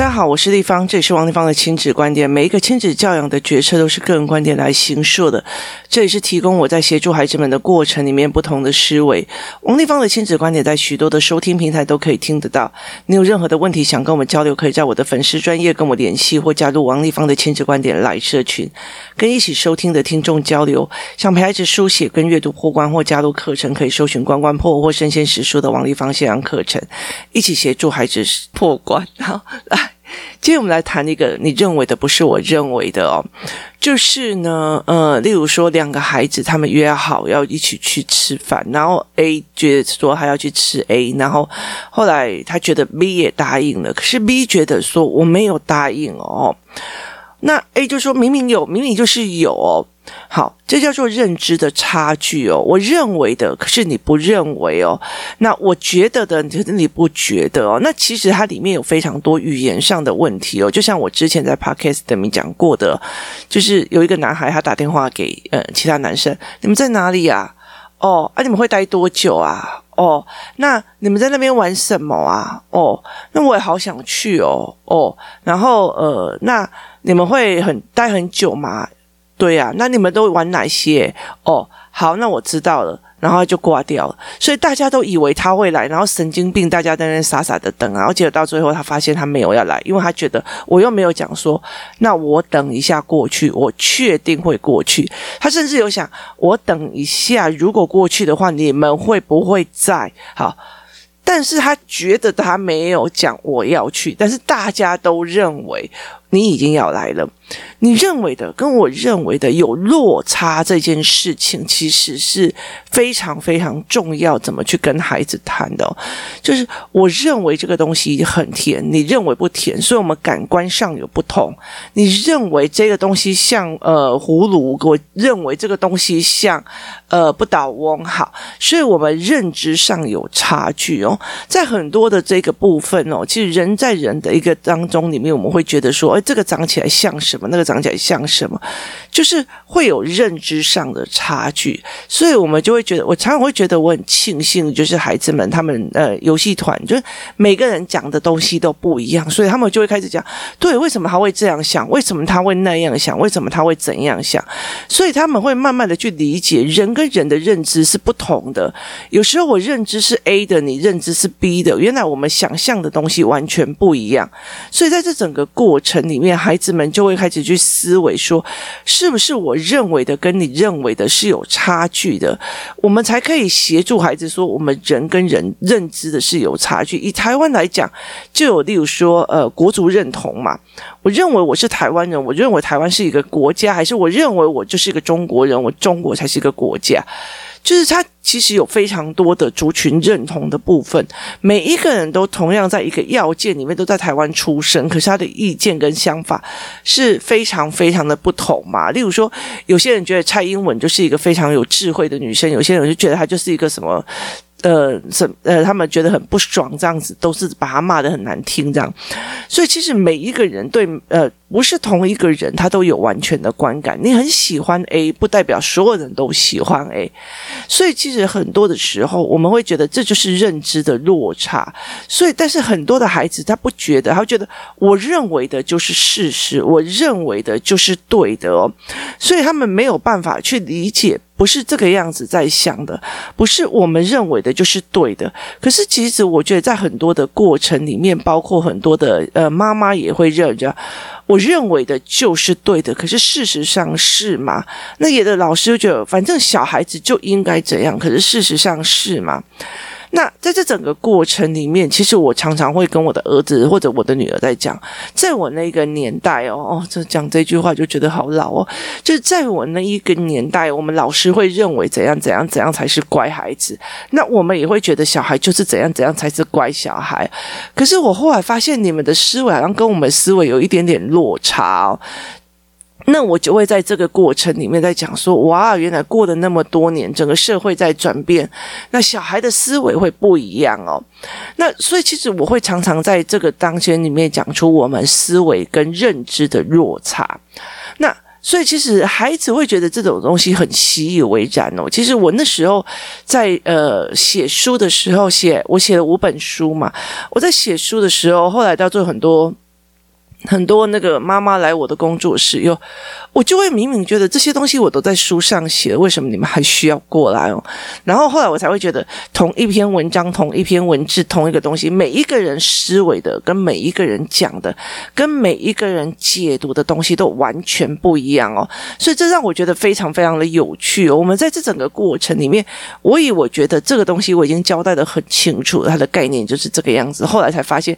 大家好，我是丽芳，这里是王立芳的亲子观点。每一个亲子教养的决策都是个人观点来形塑的，这也是提供我在协助孩子们的过程里面不同的思维。王立芳的亲子观点在许多的收听平台都可以听得到。你有任何的问题想跟我们交流，可以在我的粉丝专业跟我联系，或加入王立芳的亲子观点来社群，跟一起收听的听众交流。想陪孩子书写跟阅读破关或加入课程，可以搜寻“关关破”或“身先实书”的王立芳线上课程，一起协助孩子破关。好，来。今天我们来谈一个你认为的不是我认为的哦，就是呢，呃，例如说两个孩子他们约好要一起去吃饭，然后 A 觉得说他要去吃 A，然后后来他觉得 B 也答应了，可是 B 觉得说我没有答应哦，那 A 就说明明有，明明就是有哦。好，这叫做认知的差距哦。我认为的，可是你不认为哦。那我觉得的，可是你不觉得哦。那其实它里面有非常多语言上的问题哦。就像我之前在 Podcast 里面讲过的，就是有一个男孩他打电话给呃其他男生，你们在哪里呀？哦，啊，你们会待多久啊？哦，那你们在那边玩什么啊？哦，那我也好想去哦。哦，然后呃，那你们会很待很久吗？对呀、那你们都玩哪些？哦，好，那我知道了，然后就挂掉了。所以大家都以为他会来，然后神经病，大家在那傻傻的等，然后结果到最后他发现他没有要来，因为他觉得我又没有讲说，那我等一下过去，我确定会过去。他甚至有想，我等一下，如果过去的话，你们会不会在？好。但是他觉得他没有讲我要去，但是大家都认为你已经要来了。你认为的跟我认为的有落差，这件事情其实是非常非常重要。怎么去跟孩子谈的哦？就是我认为这个东西很甜，你认为不甜，所以我们感官上有不同。你认为这个东西像呃葫芦，我认为这个东西像呃不倒翁，好，所以我们认知上有差距哦。在很多的这个部分哦，其实人在人的一个当中里面，我们会觉得说，这个长起来像什么？那个长起来像什么？就是会有认知上的差距，所以我们就会觉得，我常常会觉得我很庆幸，就是孩子们他们呃游戏团，就是每个人讲的东西都不一样，所以他们就会开始讲，对，为什么他会这样想？为什么他会那样想？为什么他会怎样想？所以他们会慢慢的去理解，人跟人的认知是不同的。有时候我认知是 A 的，你认知。是 B 的，原来我们想象的东西完全不一样，所以在这整个过程里面，孩子们就会开始去思维说，是不是我认为的跟你认为的是有差距的？我们才可以协助孩子说，我们人跟人认知的是有差距。以台湾来讲，就有例如说，呃，国族认同嘛，我认为我是台湾人，我认为台湾是一个国家，还是我认为我就是一个中国人，我中国才是一个国家？就是他其实有非常多的族群认同的部分，每一个人都同样在一个要件里面都在台湾出生，可是他的意见跟想法是非常非常的不同嘛。例如说，有些人觉得蔡英文就是一个非常有智慧的女生，有些人就觉得她就是一个什么。呃，什呃，他们觉得很不爽，这样子都是把他骂得很难听，这样。所以其实每一个人对呃，不是同一个人，他都有完全的观感。你很喜欢 A，不代表所有人都喜欢 A。所以其实很多的时候，我们会觉得这就是认知的落差。所以，但是很多的孩子他不觉得，他觉得我认为的就是事实，我认为的就是对的哦。所以他们没有办法去理解。不是这个样子在想的，不是我们认为的就是对的。可是其实我觉得在很多的过程里面，包括很多的呃妈妈也会认着，我认为的就是对的。可是事实上是吗？那有的老师就觉得，反正小孩子就应该怎样。可是事实上是吗？那在这整个过程里面，其实我常常会跟我的儿子或者我的女儿在讲，在我那个年代哦，哦，这讲这句话就觉得好老哦。就是在我那一个年代，我们老师会认为怎样怎样怎样才是乖孩子，那我们也会觉得小孩就是怎样怎样才是乖小孩。可是我后来发现，你们的思维好像跟我们思维有一点点落差哦。那我就会在这个过程里面在讲说，哇，原来过了那么多年，整个社会在转变，那小孩的思维会不一样哦。那所以其实我会常常在这个当间里面讲出我们思维跟认知的落差。那所以其实孩子会觉得这种东西很习以为然哦。其实我那时候在呃写书的时候写，我写了五本书嘛。我在写书的时候，后来到最后很多。很多那个妈妈来我的工作室，又我就会明明觉得这些东西我都在书上写，为什么你们还需要过来哦？然后后来我才会觉得，同一篇文章、同一篇文字、同一个东西，每一个人思维的、跟每一个人讲的、跟每一个人解读的东西都完全不一样哦。所以这让我觉得非常非常的有趣。我们在这整个过程里面，我以我觉得这个东西我已经交代得很清楚，它的概念就是这个样子。后来才发现。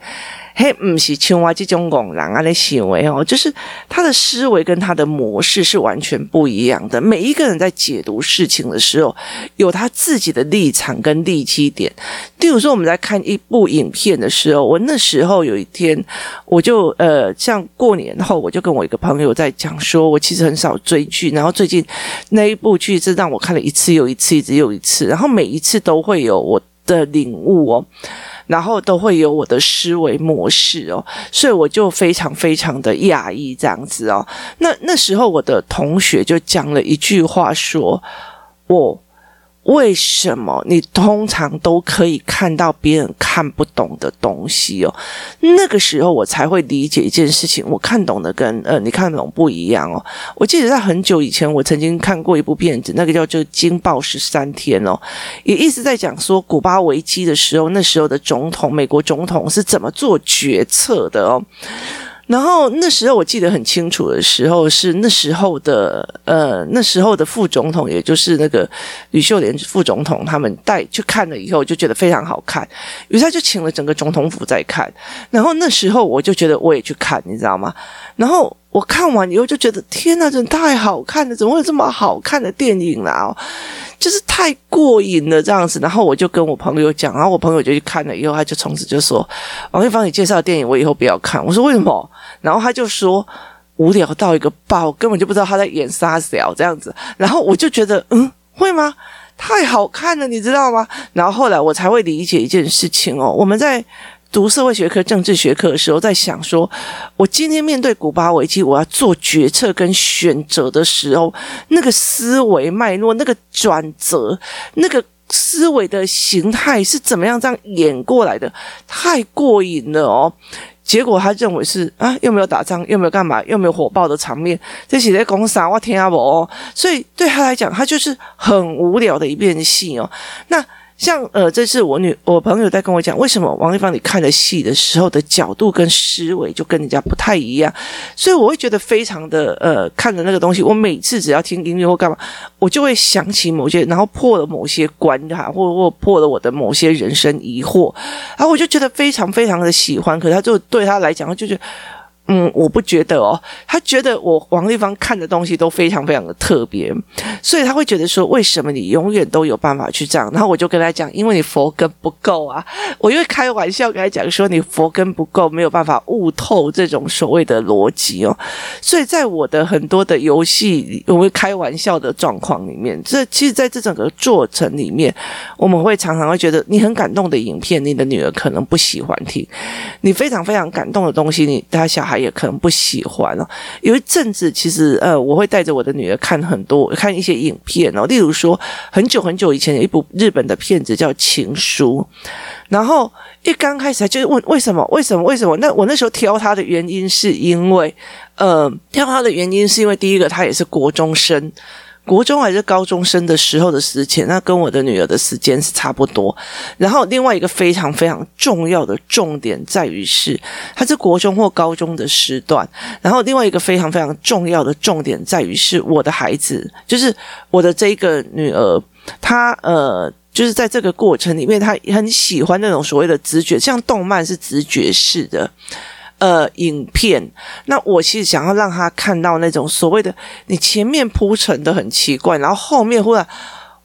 嘿，不是青蛙这种公人啊的行为哦，就是他的思维跟他的模式是完全不一样的。每一个人在解读事情的时候，有他自己的立场跟立基点。例如说，我们在看一部影片的时候，我那时候有一天，我就呃，像过年后，我就跟我一个朋友在讲说，我其实很少追剧，然后最近那一部剧是让我看了一次又一次，一直又一次，然后每一次都会有我的领悟哦。然后都会有我的思维模式哦，所以我就非常非常的讶异这样子哦。那那时候我的同学就讲了一句话说，我。为什么你通常都可以看到别人看不懂的东西哦？那个时候我才会理解一件事情，我看懂的跟呃你看懂不一样哦。我记得在很久以前，我曾经看过一部片子，那个叫做《惊爆十三天》哦，也一直在讲说古巴危机的时候，那时候的总统，美国总统是怎么做决策的哦。然后那时候我记得很清楚的时候是那时候的呃那时候的副总统，也就是那个吕秀莲副总统，他们带去看了以后就觉得非常好看，于是他就请了整个总统府在看。然后那时候我就觉得我也去看，你知道吗？然后我看完以后就觉得天哪，真太好看了！怎么会有这么好看的电影啦？哦，就是太过瘾了这样子。然后我就跟我朋友讲，然后我朋友就去看了以后，他就从此就说：“王丽芳，你介绍的电影我以后不要看。”我说：“为什么？”然后他就说无聊到一个爆，根本就不知道他在演啥小这样子。然后我就觉得，嗯，会吗？太好看了，你知道吗？然后后来我才会理解一件事情哦。我们在读社会学科、政治学科的时候，在想说，我今天面对古巴危机，我要做决策跟选择的时候，那个思维脉络、那个转折、那个思维的形态是怎么样这样演过来的？太过瘾了哦。结果他认为是啊，又没有打仗，又没有干嘛，又没有火爆的场面，这些在讲啥？我听不哦。所以对他来讲，他就是很无聊的一遍戏哦。那。像呃，这是我女我朋友在跟我讲，为什么王丽芳你看的戏的时候的角度跟思维就跟人家不太一样，所以我会觉得非常的呃，看的那个东西，我每次只要听音乐或干嘛，我就会想起某些，然后破了某些关卡，或或破了我的某些人生疑惑，然后我就觉得非常非常的喜欢，可是他就对他来讲，就是。嗯，我不觉得哦，他觉得我王丽芳看的东西都非常非常的特别，所以他会觉得说，为什么你永远都有办法去这样？然后我就跟他讲，因为你佛根不够啊，我因为开玩笑跟他讲说，你佛根不够，没有办法悟透这种所谓的逻辑哦。所以在我的很多的游戏，我会开玩笑的状况里面，这其实在这整个过程里面，我们会常常会觉得，你很感动的影片，你的女儿可能不喜欢听；你非常非常感动的东西，你他小孩。他也可能不喜欢了。有一阵子，其实呃，我会带着我的女儿看很多，看一些影片哦。例如说，很久很久以前有一部日本的片子叫《情书》，然后一刚开始就问为什么？为什么？为什么？那我那时候挑他的原因是因为，呃，挑他的原因是因为第一个，他也是国中生。国中还是高中生的时候的时间，那跟我的女儿的时间是差不多。然后另外一个非常非常重要的重点在于是，他是国中或高中的时段。然后另外一个非常非常重要的重点在于是，我的孩子就是我的这一个女儿，她呃，就是在这个过程里面，她很喜欢那种所谓的直觉，像动漫是直觉式的。呃，影片，那我其实想要让他看到那种所谓的你前面铺陈的很奇怪，然后后面忽然，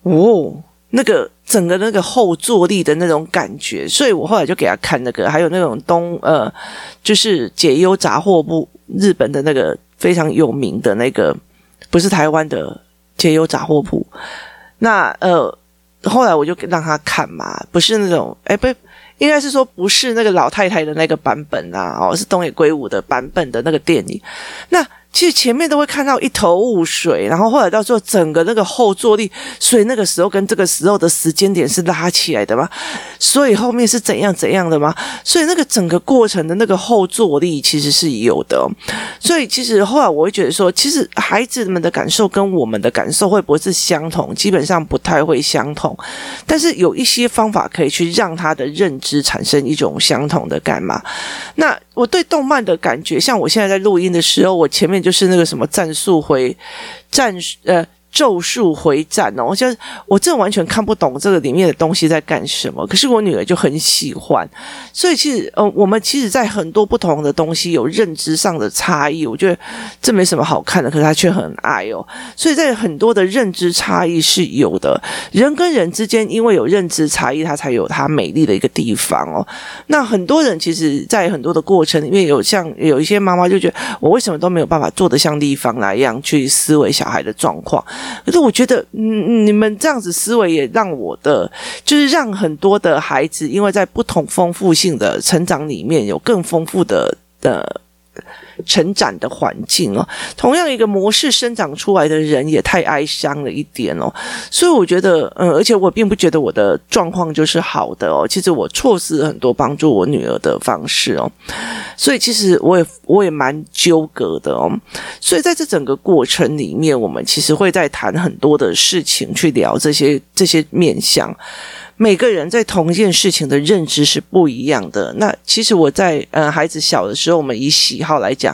哦，那个整个那个后坐力的那种感觉，所以我后来就给他看那个，还有那种东呃，就是解忧杂货铺，日本的那个非常有名的那个，不是台湾的解忧杂货铺，那呃，后来我就让他看嘛，不是那种，哎，不。应该是说不是那个老太太的那个版本啊，哦，是东野圭吾的版本的那个电影。那其实前面都会看到一头雾水，然后后来到最后整个那个后坐力，所以那个时候跟这个时候的时间点是拉起来的吗？所以后面是怎样怎样的吗？所以那个整个过程的那个后坐力其实是有的。所以其实后来我会觉得说，其实孩子们的感受跟我们的感受会不会是相同？基本上不太会相同，但是有一些方法可以去让他的认知产生一种相同的感嘛。那我对动漫的感觉，像我现在在录音的时候，我前面就是那个什么战术回战呃。咒术回战哦，我就我这完全看不懂这个里面的东西在干什么，可是我女儿就很喜欢，所以其实呃，我们其实，在很多不同的东西有认知上的差异，我觉得这没什么好看的，可是她却很爱哦，所以在很多的认知差异是有的，人跟人之间因为有认知差异，它才有它美丽的一个地方哦。那很多人其实，在很多的过程里面，有像有一些妈妈就觉得，我为什么都没有办法做得像丽芳那样去思维小孩的状况。可是我觉得，嗯，你们这样子思维也让我的，就是让很多的孩子，因为在不同丰富性的成长里面，有更丰富的的。成长的环境哦，同样一个模式生长出来的人也太哀伤了一点哦，所以我觉得，嗯，而且我并不觉得我的状况就是好的哦，其实我错失了很多帮助我女儿的方式哦，所以其实我也我也蛮纠葛的哦，所以在这整个过程里面，我们其实会在谈很多的事情，去聊这些这些面向。每个人在同一件事情的认知是不一样的。那其实我在呃孩子小的时候，我们以喜好来讲，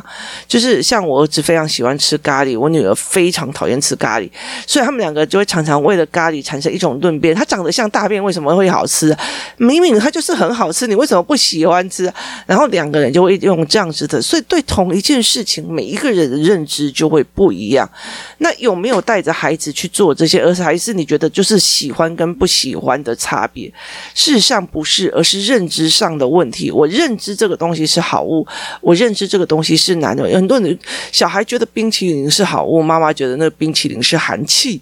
就是像我儿子非常喜欢吃咖喱，我女儿非常讨厌吃咖喱，所以他们两个就会常常为了咖喱产生一种论辩。它长得像大便，为什么会好吃？明明它就是很好吃，你为什么不喜欢吃？然后两个人就会用这样子的，所以对同一件事情，每一个人的认知就会不一样。那有没有带着孩子去做这些，而是还是你觉得就是喜欢跟不喜欢的？差别，事实上不是，而是认知上的问题。我认知这个东西是好物，我认知这个东西是难的。有很多人小孩觉得冰淇淋是好物，妈妈觉得那个冰淇淋是寒气。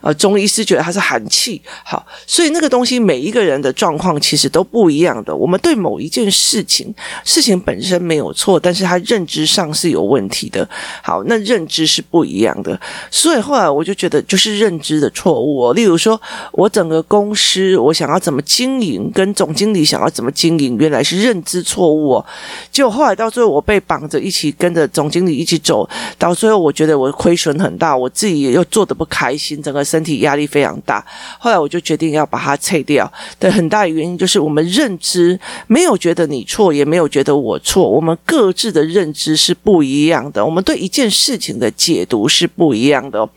呃，中医师觉得它是寒气，好，所以那个东西每一个人的状况其实都不一样的。我们对某一件事情，事情本身没有错，但是他认知上是有问题的。好，那认知是不一样的，所以后来我就觉得就是认知的错误。例如说，我整个公司我想要怎么经营，跟总经理想要怎么经营，原来是认知错误哦。结果后来到最后，我被绑着一起跟着总经理一起走，到最后我觉得我亏损很大，我自己也又做得不开心。整个身体压力非常大，后来我就决定要把它拆掉的很大原因就是我们认知没有觉得你错，也没有觉得我错，我们各自的认知是不一样的，我们对一件事情的解读是不一样的。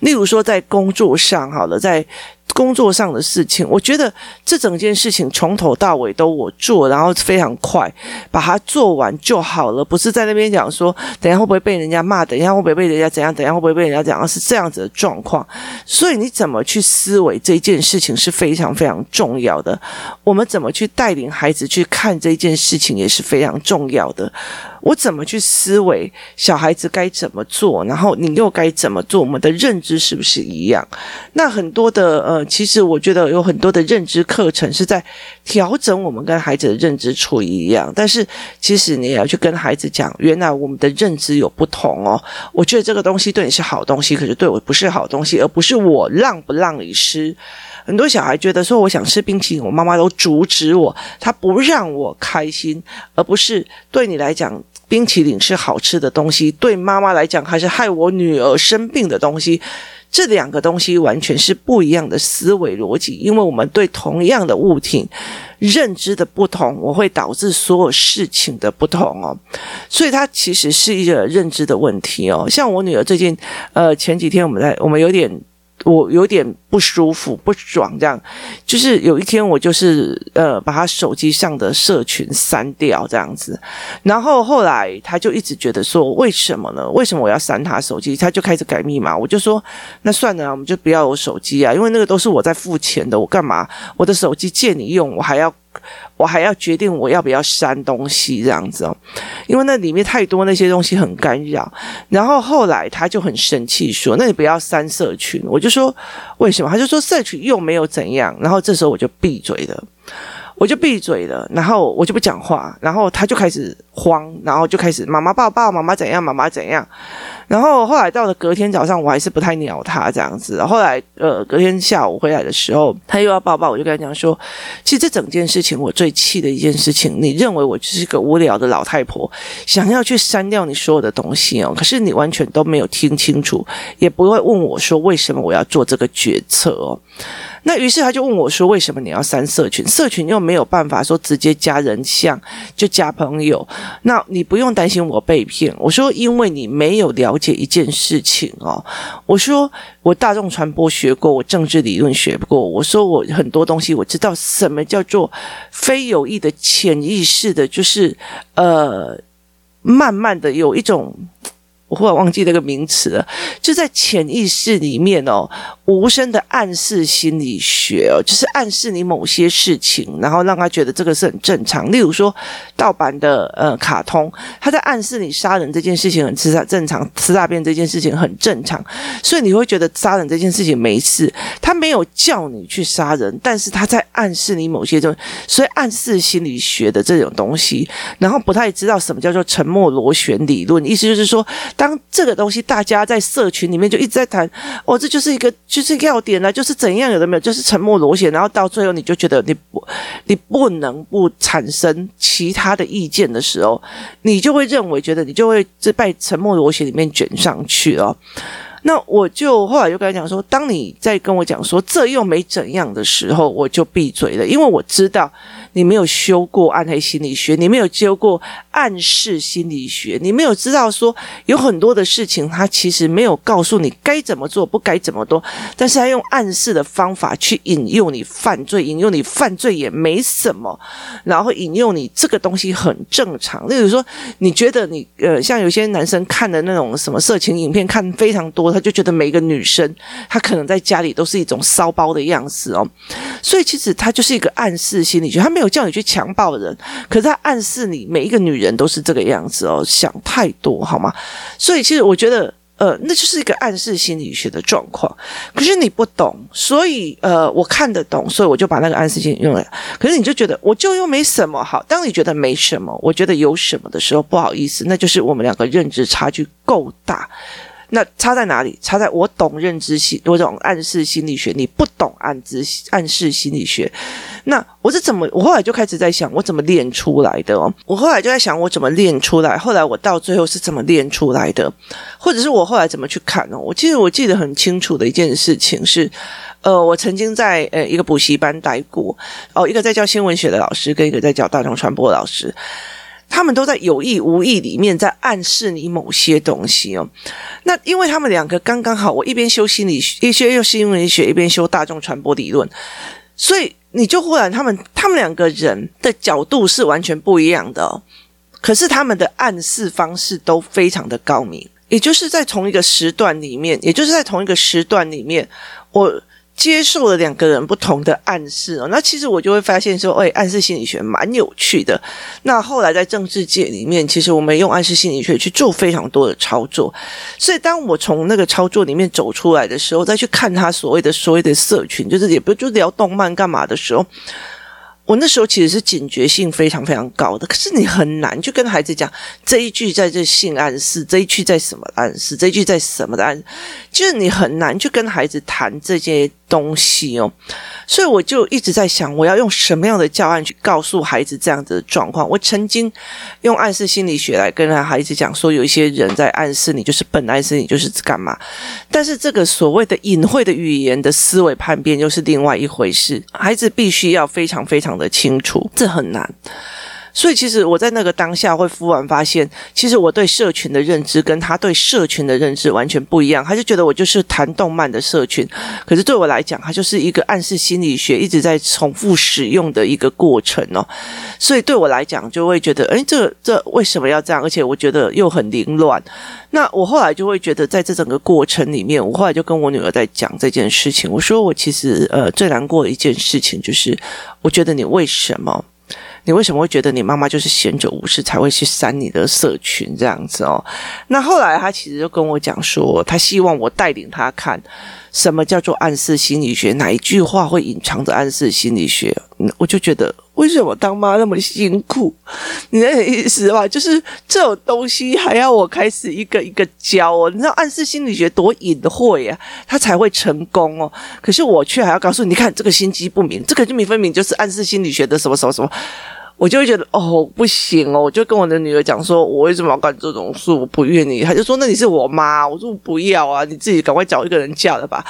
例如说在工作上，好了，在。工作上的事情，我觉得这整件事情从头到尾都我做，然后非常快把它做完就好了，不是在那边讲说，等下会不会被人家骂，等下会不会被人家怎样，等下会不会被人家怎样，是这样子的状况。所以你怎么去思维这件事情是非常非常重要的。我们怎么去带领孩子去看这件事情也是非常重要的。我怎么去思维小孩子该怎么做，然后你又该怎么做？我们的认知是不是一样？那很多的呃，其实我觉得有很多的认知课程是在调整我们跟孩子的认知处一样，但是其实你也要去跟孩子讲，原来我们的认知有不同哦。我觉得这个东西对你是好东西，可是对我不是好东西，而不是我让不让你吃。很多小孩觉得说我想吃冰淇淋，我妈妈都阻止我，她不让我开心，而不是对你来讲。冰淇淋是好吃的东西，对妈妈来讲还是害我女儿生病的东西。这两个东西完全是不一样的思维逻辑，因为我们对同样的物品认知的不同，我会导致所有事情的不同哦。所以它其实是一个认知的问题哦。像我女儿最近，呃，前几天我们在，我们有点。我有点不舒服、不爽，这样就是有一天我就是呃把他手机上的社群删掉这样子，然后后来他就一直觉得说，为什么呢？为什么我要删他手机？他就开始改密码，我就说那算了，我们就不要有手机啊，因为那个都是我在付钱的，我干嘛我的手机借你用，我还要。我还要决定我要不要删东西这样子哦，因为那里面太多那些东西很干扰。然后后来他就很生气说：“那你不要删社群。”我就说：“为什么？”他就说：“社群又没有怎样。”然后这时候我就闭嘴了，我就闭嘴了，然后我就不讲话，然后他就开始慌，然后就开始妈妈抱抱，妈妈怎样，妈妈怎样。然后后来到了隔天早上，我还是不太鸟他这样子。后来呃，隔天下午回来的时候，他又要抱抱，我就跟他讲说，其实这整件事情我最气的一件事情，你认为我就是个无聊的老太婆，想要去删掉你所有的东西哦，可是你完全都没有听清楚，也不会问我说为什么我要做这个决策哦。那于是他就问我说：“为什么你要删社群？社群又没有办法说直接加人像就加朋友，那你不用担心我被骗。”我说：“因为你没有了解一件事情哦。”我说：“我大众传播学过，我政治理论学过。我说我很多东西我知道，什么叫做非有意的潜意识的，就是呃，慢慢的有一种。”我忽然忘记那个名词了，就在潜意识里面哦，无声的暗示心理学哦，就是暗示你某些事情，然后让他觉得这个是很正常。例如说，盗版的呃卡通，他在暗示你杀人这件事情很吃正常，吃大便这件事情很正常，所以你会觉得杀人这件事情没事。他没有叫你去杀人，但是他在暗示你某些东西，所以暗示心理学的这种东西，然后不太知道什么叫做沉默螺旋理论，意思就是说。当这个东西大家在社群里面就一直在谈，哦，这就是一个就是要点了，就是怎样有的没有，就是沉默螺旋，然后到最后你就觉得你不你不能不产生其他的意见的时候，你就会认为觉得你就会在被沉默螺旋里面卷上去了。那我就后来就跟他讲说，当你在跟我讲说这又没怎样的时候，我就闭嘴了，因为我知道。你没有修过暗黑心理学，你没有修过暗示心理学，你没有知道说有很多的事情，他其实没有告诉你该怎么做，不该怎么做，但是他用暗示的方法去引诱你犯罪，引诱你犯罪也没什么，然后引诱你这个东西很正常。例如说，你觉得你呃，像有些男生看的那种什么色情影片看非常多，他就觉得每个女生她可能在家里都是一种骚包的样子哦，所以其实他就是一个暗示心理学，他没有。叫你去强暴人，可是他暗示你每一个女人都是这个样子哦，想太多好吗？所以其实我觉得，呃，那就是一个暗示心理学的状况。可是你不懂，所以呃，我看得懂，所以我就把那个暗示心理学用了。可是你就觉得我就又没什么好。当你觉得没什么，我觉得有什么的时候，不好意思，那就是我们两个认知差距够大。那差在哪里？差在我懂认知心，我懂暗示心理学，你不懂暗知暗示心理学。那我是怎么？我后来就开始在想，我怎么练出来的哦？我后来就在想，我怎么练出来？后来我到最后是怎么练出来的？或者是我后来怎么去看呢？我记得我记得很清楚的一件事情是，呃，我曾经在呃一个补习班待过，哦，一个在教新闻学的老师，跟一个在教大众传播的老师。他们都在有意无意里面在暗示你某些东西哦。那因为他们两个刚刚好，我一边修心理学，一边又新闻学，一边修大众传播理论，所以你就忽然他们他们两个人的角度是完全不一样的。可是他们的暗示方式都非常的高明，也就是在同一个时段里面，也就是在同一个时段里面，我。接受了两个人不同的暗示哦，那其实我就会发现说，哎，暗示心理学蛮有趣的。那后来在政治界里面，其实我们用暗示心理学去做非常多的操作。所以当我从那个操作里面走出来的时候，再去看他所谓的所谓的社群，就是也不就聊动漫干嘛的时候。我那时候其实是警觉性非常非常高的，可是你很难去跟孩子讲这一句在这性暗示，这一句在什么暗示，这一句在什么的暗示，就是你很难去跟孩子谈这些东西哦。所以我就一直在想，我要用什么样的教案去告诉孩子这样子的状况。我曾经用暗示心理学来跟孩子讲说，有一些人在暗示你，就是本暗示你就是干嘛。但是这个所谓的隐晦的语言的思维叛变又是另外一回事，孩子必须要非常非常。的清楚，这很难。所以，其实我在那个当下会忽然发现，其实我对社群的认知跟他对社群的认知完全不一样。他就觉得我就是谈动漫的社群，可是对我来讲，他就是一个暗示心理学一直在重复使用的一个过程哦。所以对我来讲，就会觉得，诶，这这为什么要这样？而且我觉得又很凌乱。那我后来就会觉得，在这整个过程里面，我后来就跟我女儿在讲这件事情。我说，我其实呃最难过的一件事情就是，我觉得你为什么？你为什么会觉得你妈妈就是闲着无事才会去删你的社群这样子哦？那后来他其实就跟我讲说，他希望我带领他看什么叫做暗示心理学？哪一句话会隐藏着暗示心理学？我就觉得，为什么当妈那么辛苦？你的意思吧？就是这种东西还要我开始一个一个教哦。你知道暗示心理学多隐晦啊，他才会成功哦。可是我却还要告诉你，你看这个心机不明，这个就明分明就是暗示心理学的什么什么什么。我就会觉得哦，不行哦，我就跟我的女儿讲说，我为什么要干这种事？我不愿意。她就说，那你是我妈。我说我不要啊，你自己赶快找一个人嫁了吧，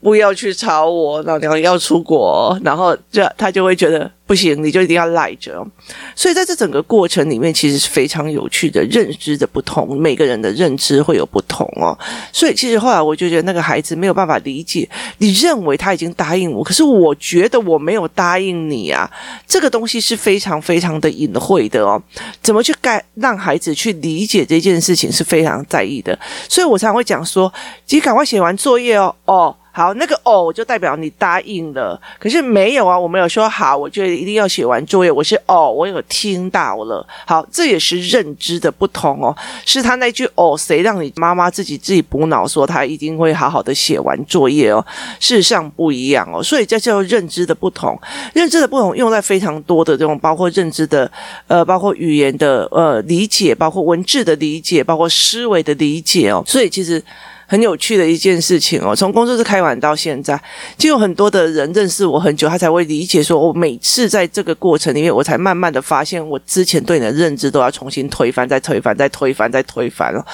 不要去吵我。老娘要出国，然后就她就会觉得。不行，你就一定要赖着。所以在这整个过程里面，其实是非常有趣的，认知的不同，每个人的认知会有不同哦。所以其实后来我就觉得那个孩子没有办法理解，你认为他已经答应我，可是我觉得我没有答应你啊。这个东西是非常非常的隐晦的哦。怎么去该让孩子去理解这件事情是非常在意的。所以我常常会讲说，你赶快写完作业哦，哦。好，那个哦，就代表你答应了。可是没有啊，我没有说好，我觉得一定要写完作业。我是哦，我有听到了。好，这也是认知的不同哦。是他那句哦，谁让你妈妈自己自己补脑说他一定会好好的写完作业哦？事实上不一样哦。所以这叫认知的不同。认知的不同用在非常多的这种，包括认知的呃，包括语言的呃理解，包括文字的理解，包括思维的理解哦。所以其实。很有趣的一件事情哦，从工作室开完到现在，就有很多的人认识我很久，他才会理解说，我每次在这个过程里面，我才慢慢的发现，我之前对你的认知都要重新推翻，再推翻，再推翻，再推翻了。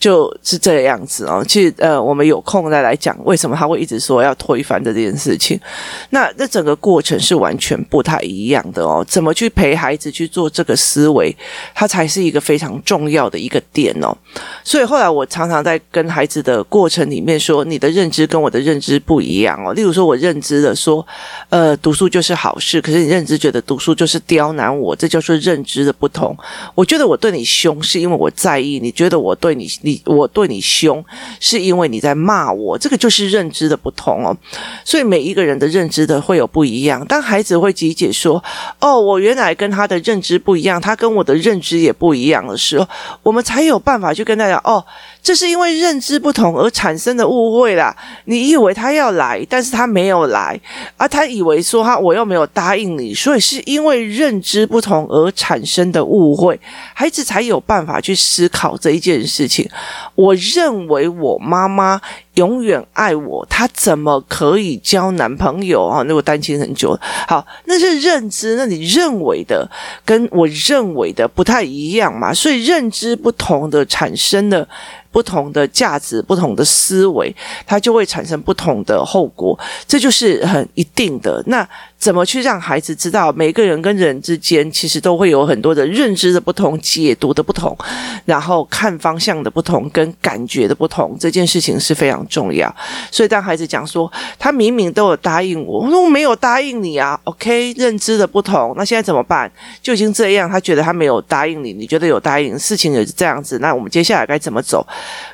就是这个样子哦，其实呃，我们有空再来讲为什么他会一直说要推翻这件事情。那这整个过程是完全不太一样的哦。怎么去陪孩子去做这个思维，它才是一个非常重要的一个点哦。所以后来我常常在跟孩子的过程里面说，你的认知跟我的认知不一样哦。例如说，我认知的说，呃，读书就是好事，可是你认知觉得读书就是刁难我，这叫做认知的不同。我觉得我对你凶是因为我在意，你觉得我对你。我对你凶，是因为你在骂我，这个就是认知的不同哦。所以每一个人的认知的会有不一样。当孩子会理解说：“哦，我原来跟他的认知不一样，他跟我的认知也不一样的时候，我们才有办法去跟他讲哦。”这是因为认知不同而产生的误会啦。你以为他要来，但是他没有来，而他以为说他我又没有答应你，所以是因为认知不同而产生的误会，孩子才有办法去思考这一件事情。我认为我妈妈永远爱我，他怎么可以交男朋友啊？那我担心很久，好，那是认知，那你认为的跟我认为的不太一样嘛？所以认知不同的产生的。不同的价值，不同的思维，它就会产生不同的后果，这就是很一定的。那。怎么去让孩子知道，每个人跟人之间其实都会有很多的认知的不同、解读的不同，然后看方向的不同跟感觉的不同，这件事情是非常重要。所以当孩子讲说他明明都有答应我，我说我没有答应你啊，OK，认知的不同，那现在怎么办？就已经这样，他觉得他没有答应你，你觉得有答应，事情也是这样子，那我们接下来该怎么走？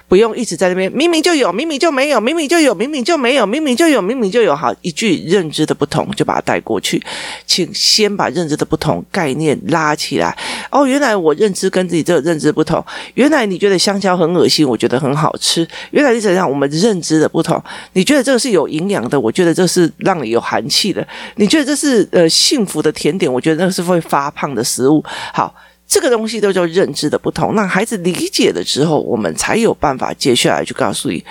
不用一直在那边，明明就有，明明就没有，明明就有，明明就没有，明明就有，明明就有。好，一句认知的不同就把它带过去，请先把认知的不同概念拉起来。哦，原来我认知跟自己这个认知不同。原来你觉得香蕉很恶心，我觉得很好吃。原来你怎样？我们认知的不同。你觉得这个是有营养的，我觉得这是让你有寒气的。你觉得这是呃幸福的甜点，我觉得那个是会发胖的食物。好。这个东西都叫认知的不同，那孩子理解了之后，我们才有办法接下来去告诉你，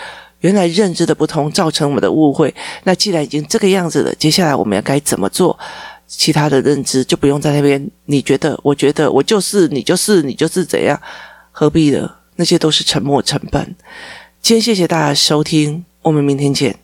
原来认知的不同造成我们的误会。那既然已经这个样子了，接下来我们要该怎么做？其他的认知就不用在那边。你觉得？我觉得，我就是，你就是，你就是怎样？何必呢？那些都是沉默成本。今天谢谢大家收听，我们明天见。